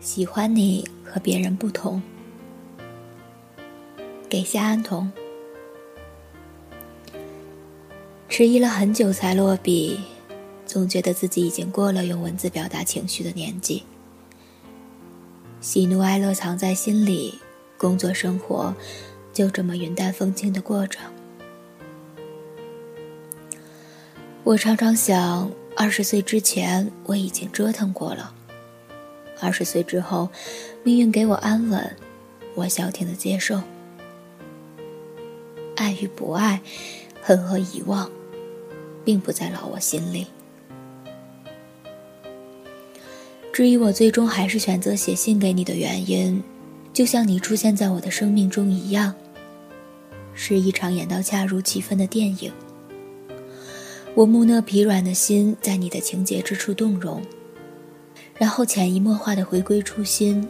喜欢你和别人不同。给夏安童。迟疑了很久才落笔，总觉得自己已经过了用文字表达情绪的年纪。喜怒哀乐藏在心里，工作生活就这么云淡风轻的过着。我常常想，二十岁之前我已经折腾过了，二十岁之后，命运给我安稳，我消停的接受。爱与不爱，恨和遗忘，并不在老我心里。至于我最终还是选择写信给你的原因，就像你出现在我的生命中一样，是一场演到恰如其分的电影。我木讷疲软的心在你的情节之处动容，然后潜移默化的回归初心，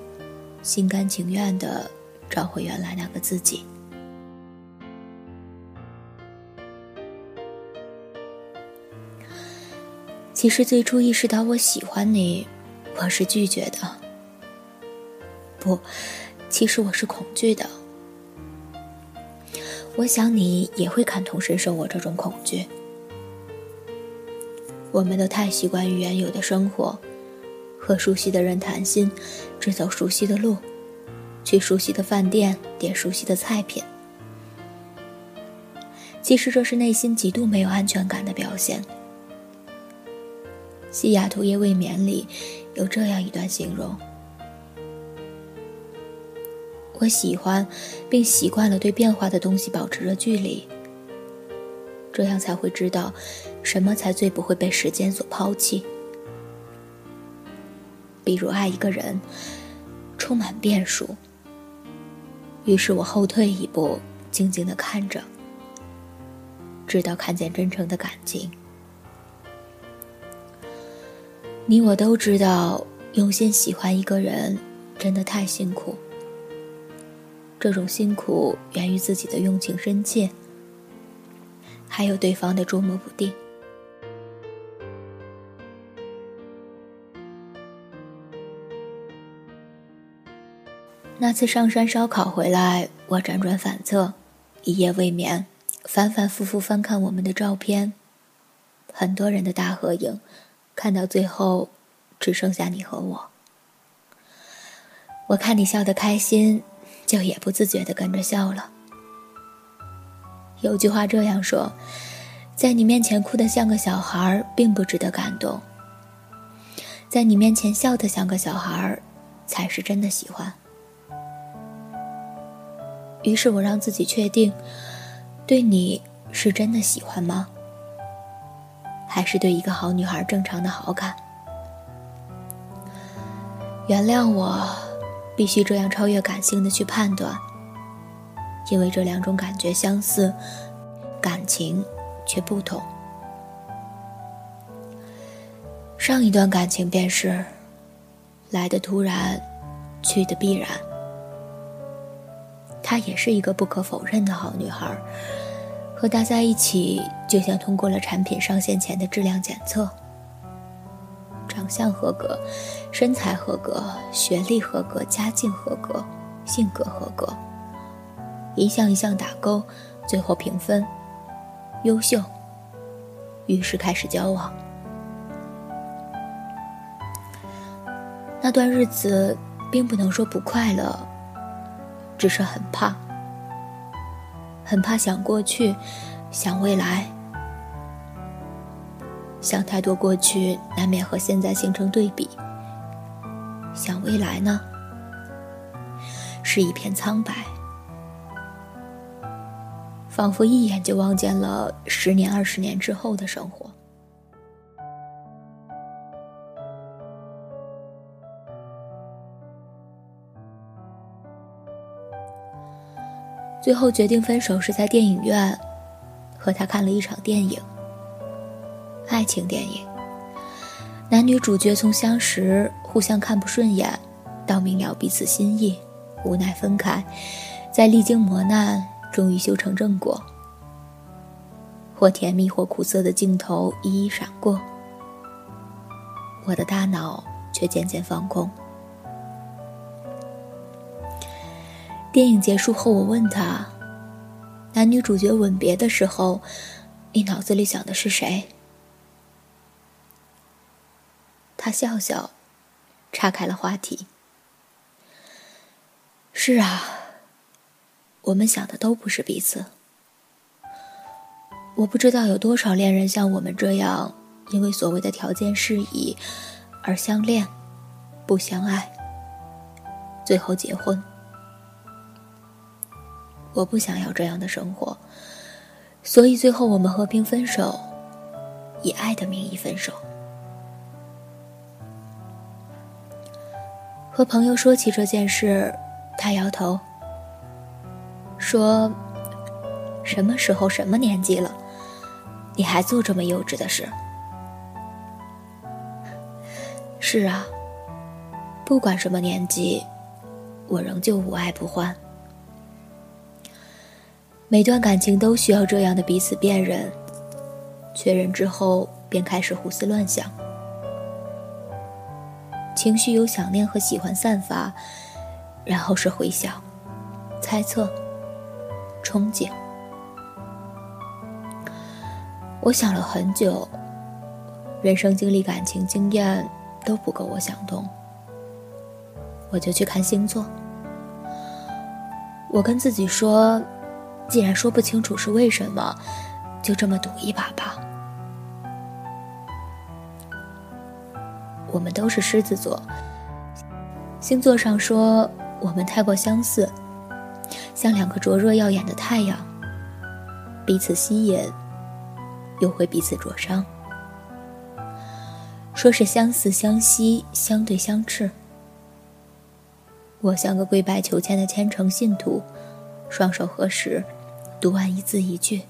心甘情愿的找回原来那个自己。其实最初意识到我喜欢你。我是拒绝的，不，其实我是恐惧的。我想你也会感同身受我这种恐惧。我们都太习惯于原有的生活，和熟悉的人谈心，只走熟悉的路，去熟悉的饭店点熟悉的菜品。其实这是内心极度没有安全感的表现。西雅图夜未眠里。有这样一段形容：我喜欢，并习惯了对变化的东西保持着距离，这样才会知道，什么才最不会被时间所抛弃。比如爱一个人，充满变数。于是我后退一步，静静的看着，直到看见真诚的感情。你我都知道，用心喜欢一个人真的太辛苦。这种辛苦源于自己的用情深切，还有对方的捉摸不定。那次上山烧烤回来，我辗转反侧，一夜未眠，反反复复翻看我们的照片，很多人的大合影。看到最后，只剩下你和我。我看你笑得开心，就也不自觉地跟着笑了。有句话这样说：在你面前哭得像个小孩，并不值得感动；在你面前笑得像个小孩，才是真的喜欢。于是我让自己确定，对你是真的喜欢吗？还是对一个好女孩正常的好感。原谅我，必须这样超越感性的去判断，因为这两种感觉相似，感情却不同。上一段感情便是，来的突然，去的必然。她也是一个不可否认的好女孩。和他在一起，就像通过了产品上线前的质量检测。长相合格，身材合格，学历合格，家境合格，性格合格，一项一项打勾，最后评分优秀。于是开始交往。那段日子，并不能说不快乐，只是很怕。很怕想过去，想未来，想太多过去难免和现在形成对比。想未来呢，是一片苍白，仿佛一眼就望见了十年、二十年之后的生活。最后决定分手是在电影院，和他看了一场电影。爱情电影，男女主角从相识、互相看不顺眼，到明了彼此心意，无奈分开，在历经磨难，终于修成正果。或甜蜜或苦涩的镜头一一闪过，我的大脑却渐渐放空。电影结束后，我问他：“男女主角吻别的时候，你脑子里想的是谁？”他笑笑，岔开了话题。是啊，我们想的都不是彼此。我不知道有多少恋人像我们这样，因为所谓的条件适宜而相恋，不相爱，最后结婚。我不想要这样的生活，所以最后我们和平分手，以爱的名义分手。和朋友说起这件事，他摇头，说：“什么时候、什么年纪了，你还做这么幼稚的事？”是啊，不管什么年纪，我仍旧无爱不欢。每段感情都需要这样的彼此辨认，确认之后便开始胡思乱想，情绪由想念和喜欢散发，然后是回想、猜测、憧憬。我想了很久，人生经历、感情经验都不够我想通，我就去看星座。我跟自己说。既然说不清楚是为什么，就这么赌一把吧。我们都是狮子座，星座上说我们太过相似，像两个灼热耀眼的太阳，彼此吸引，又会彼此灼伤。说是相似相惜，相对相斥。我像个跪拜求签的虔诚信徒，双手合十。读完一字一句，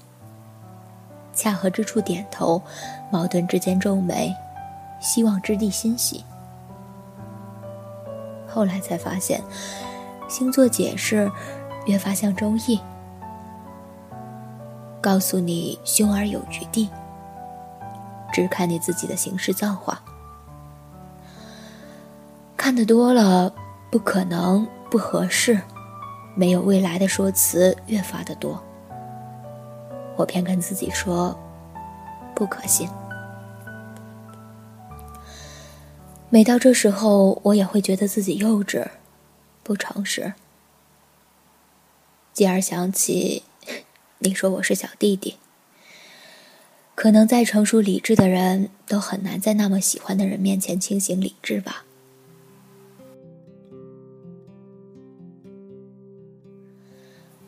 恰合之处点头，矛盾之间皱眉，希望之地欣喜。后来才发现，星座解释越发像周易，告诉你凶而有余地，只看你自己的行事造化。看得多了，不可能，不合适，没有未来的说辞越发的多。我偏跟自己说，不可信。每到这时候，我也会觉得自己幼稚、不诚实。继而想起，你说我是小弟弟。可能再成熟理智的人都很难在那么喜欢的人面前清醒理智吧？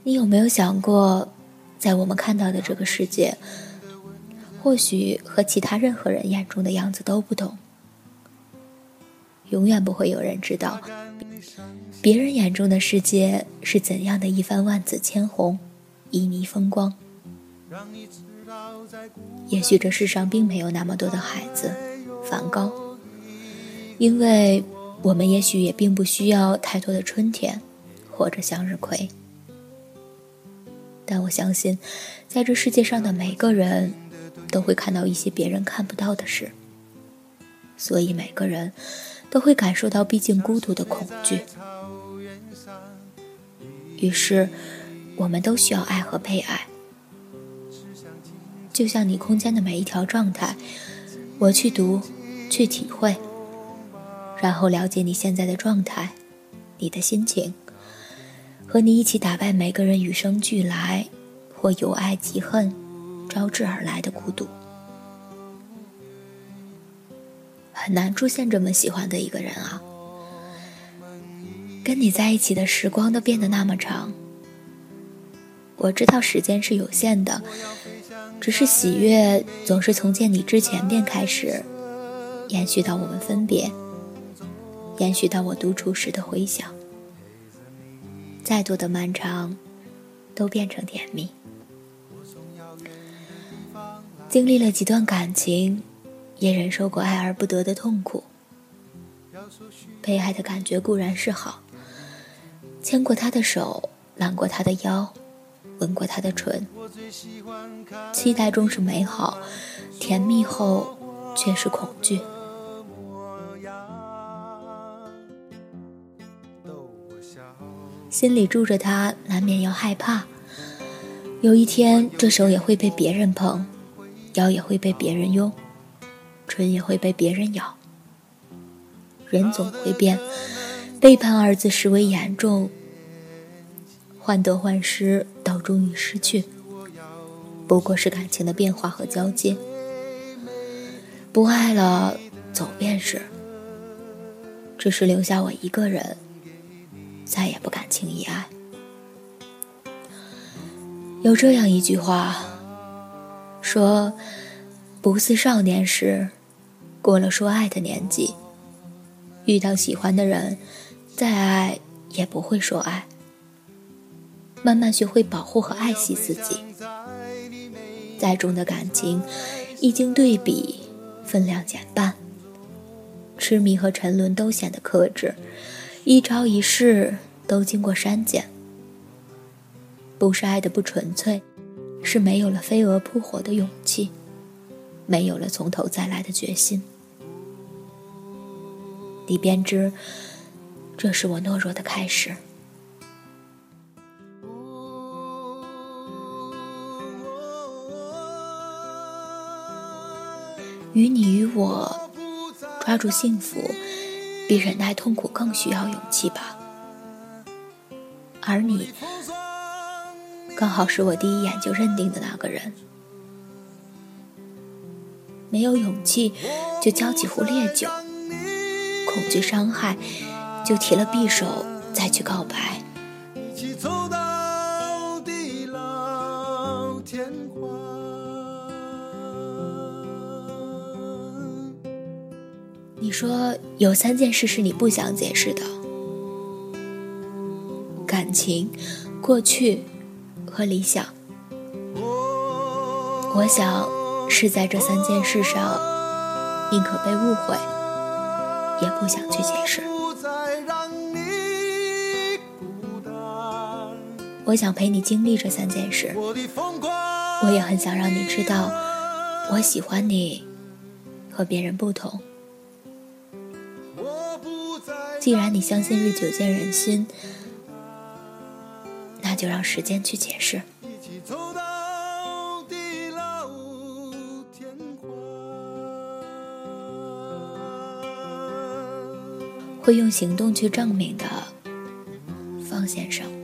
你有没有想过？在我们看到的这个世界，或许和其他任何人眼中的样子都不同。永远不会有人知道，别人眼中的世界是怎样的一番万紫千红、旖旎风光。也许这世上并没有那么多的孩子，梵高，因为我们也许也并不需要太多的春天，或者向日葵。但我相信，在这世界上的每个人，都会看到一些别人看不到的事。所以每个人都会感受到毕竟孤独的恐惧。于是，我们都需要爱和被爱。就像你空间的每一条状态，我去读，去体会，然后了解你现在的状态，你的心情。和你一起打败每个人与生俱来或由爱及恨招致而来的孤独，很难出现这么喜欢的一个人啊！跟你在一起的时光都变得那么长。我知道时间是有限的，只是喜悦总是从见你之前便开始，延续到我们分别，延续到我独处时的回响。再多的漫长，都变成甜蜜。经历了几段感情，也忍受过爱而不得的痛苦。被爱的感觉固然是好，牵过他的手，揽过他的腰，吻过他的唇，期待中是美好，甜蜜后却是恐惧。心里住着他，难免要害怕。有一天，这手也会被别人碰，腰也会被别人拥，唇也会被别人咬。人总会变，背叛二字实为严重，患得患失到终于失去，不过是感情的变化和交接。不爱了，走便是。只是留下我一个人，再也不敢轻易爱。有这样一句话，说：“不似少年时，过了说爱的年纪，遇到喜欢的人，再爱也不会说爱。慢慢学会保护和爱惜自己，再重的感情，一经对比。”分量减半，痴迷和沉沦都显得克制，一招一式都经过删减。不是爱的不纯粹，是没有了飞蛾扑火的勇气，没有了从头再来的决心。你便知，这是我懦弱的开始。与你与我抓住幸福，比忍耐痛苦更需要勇气吧。而你，刚好是我第一眼就认定的那个人。没有勇气，就浇几壶烈酒；恐惧伤害，就提了匕首再去告白。你说有三件事是你不想解释的：感情、过去和理想。我想是在这三件事上，宁可被误会，也不想去解释。我想陪你经历这三件事，我也很想让你知道，我喜欢你，和别人不同。既然你相信日久见人心，那就让时间去解释。会用行动去证明的，方先生。